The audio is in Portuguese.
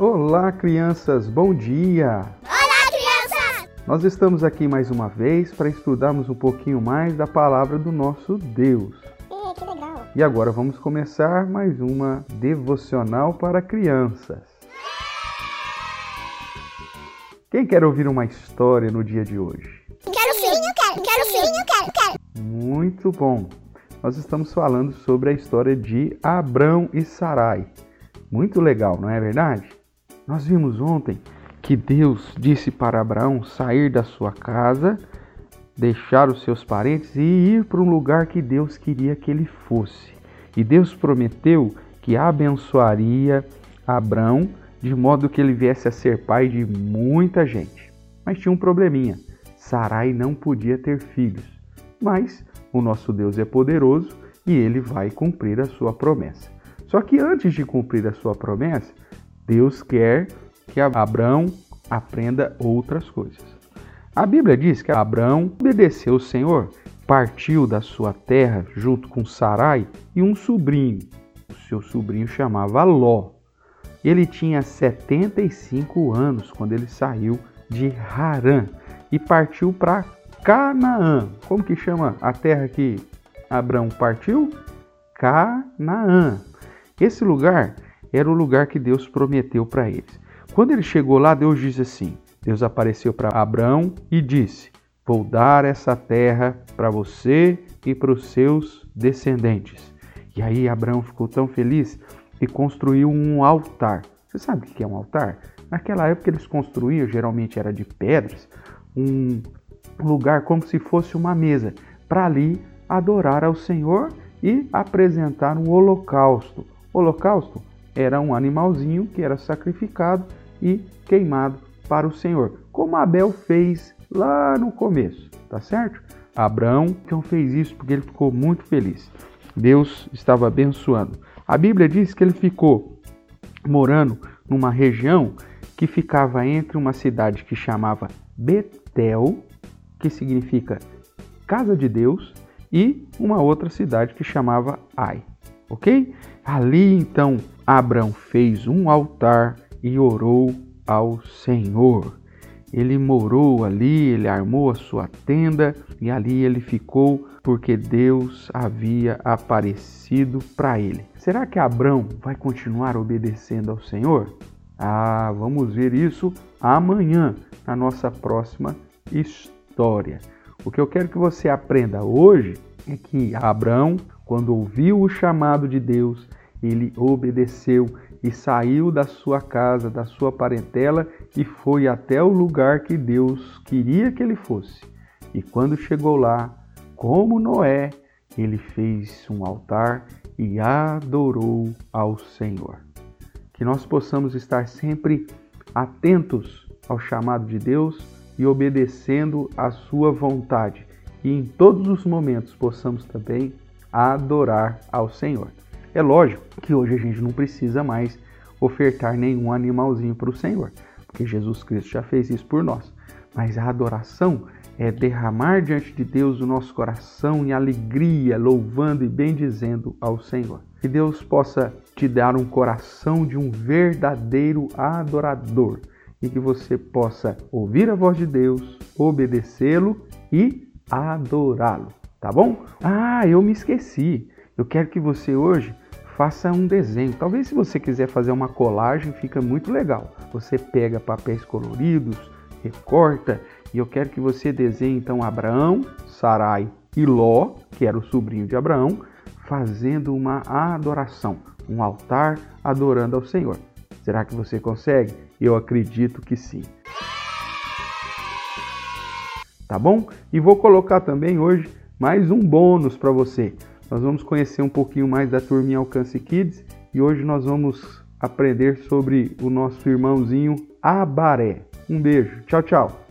Olá, crianças, bom dia! Olá, crianças! Nós estamos aqui mais uma vez para estudarmos um pouquinho mais da palavra do nosso Deus. Ih, que legal! E agora vamos começar mais uma devocional para crianças. Quem quer ouvir uma história no dia de hoje? Quero sim, eu quero, quero sim, eu quero, quero. Muito bom! Nós estamos falando sobre a história de Abrão e Sarai. Muito legal, não é verdade? Nós vimos ontem que Deus disse para Abraão sair da sua casa, deixar os seus parentes e ir para um lugar que Deus queria que ele fosse. E Deus prometeu que abençoaria Abraão de modo que ele viesse a ser pai de muita gente. Mas tinha um probleminha: Sarai não podia ter filhos. Mas o nosso Deus é poderoso e ele vai cumprir a sua promessa. Só que antes de cumprir a sua promessa, Deus quer que Abraão aprenda outras coisas. A Bíblia diz que Abraão obedeceu o Senhor, partiu da sua terra junto com Sarai e um sobrinho. O seu sobrinho chamava Ló. Ele tinha 75 anos quando ele saiu de Harã e partiu para Canaã. Como que chama a terra que Abraão partiu? Canaã. Esse lugar era o lugar que Deus prometeu para eles. Quando ele chegou lá, Deus disse assim: Deus apareceu para Abraão e disse: Vou dar essa terra para você e para os seus descendentes. E aí Abraão ficou tão feliz e construiu um altar. Você sabe o que é um altar? Naquela época eles construíam, geralmente era de pedras, um lugar como se fosse uma mesa, para ali adorar ao Senhor e apresentar um holocausto. Holocausto era um animalzinho que era sacrificado e queimado para o Senhor, como Abel fez lá no começo, tá certo? Abraão então fez isso porque ele ficou muito feliz. Deus estava abençoando. A Bíblia diz que ele ficou morando numa região que ficava entre uma cidade que chamava Betel, que significa casa de Deus, e uma outra cidade que chamava Ai, ok? Ali então Abraão fez um altar e orou ao Senhor. Ele morou ali, ele armou a sua tenda e ali ele ficou porque Deus havia aparecido para ele. Será que Abraão vai continuar obedecendo ao Senhor? Ah, vamos ver isso amanhã na nossa próxima história. O que eu quero que você aprenda hoje é que Abraão, quando ouviu o chamado de Deus, ele obedeceu e saiu da sua casa, da sua parentela e foi até o lugar que Deus queria que ele fosse. E quando chegou lá, como Noé, ele fez um altar e adorou ao Senhor. Que nós possamos estar sempre atentos ao chamado de Deus e obedecendo à sua vontade. E em todos os momentos possamos também adorar ao Senhor. É lógico que hoje a gente não precisa mais ofertar nenhum animalzinho para o Senhor, porque Jesus Cristo já fez isso por nós. Mas a adoração é derramar diante de Deus o nosso coração em alegria, louvando e bendizendo ao Senhor. Que Deus possa te dar um coração de um verdadeiro adorador e que você possa ouvir a voz de Deus, obedecê-lo e adorá-lo, tá bom? Ah, eu me esqueci. Eu quero que você hoje faça um desenho. Talvez se você quiser fazer uma colagem, fica muito legal. Você pega papéis coloridos, recorta e eu quero que você desenhe então Abraão, Sarai e Ló, que era o sobrinho de Abraão, fazendo uma adoração, um altar adorando ao Senhor. Será que você consegue? Eu acredito que sim. Tá bom? E vou colocar também hoje mais um bônus para você. Nós vamos conhecer um pouquinho mais da turminha Alcance Kids e hoje nós vamos aprender sobre o nosso irmãozinho Abaré. Um beijo. Tchau, tchau.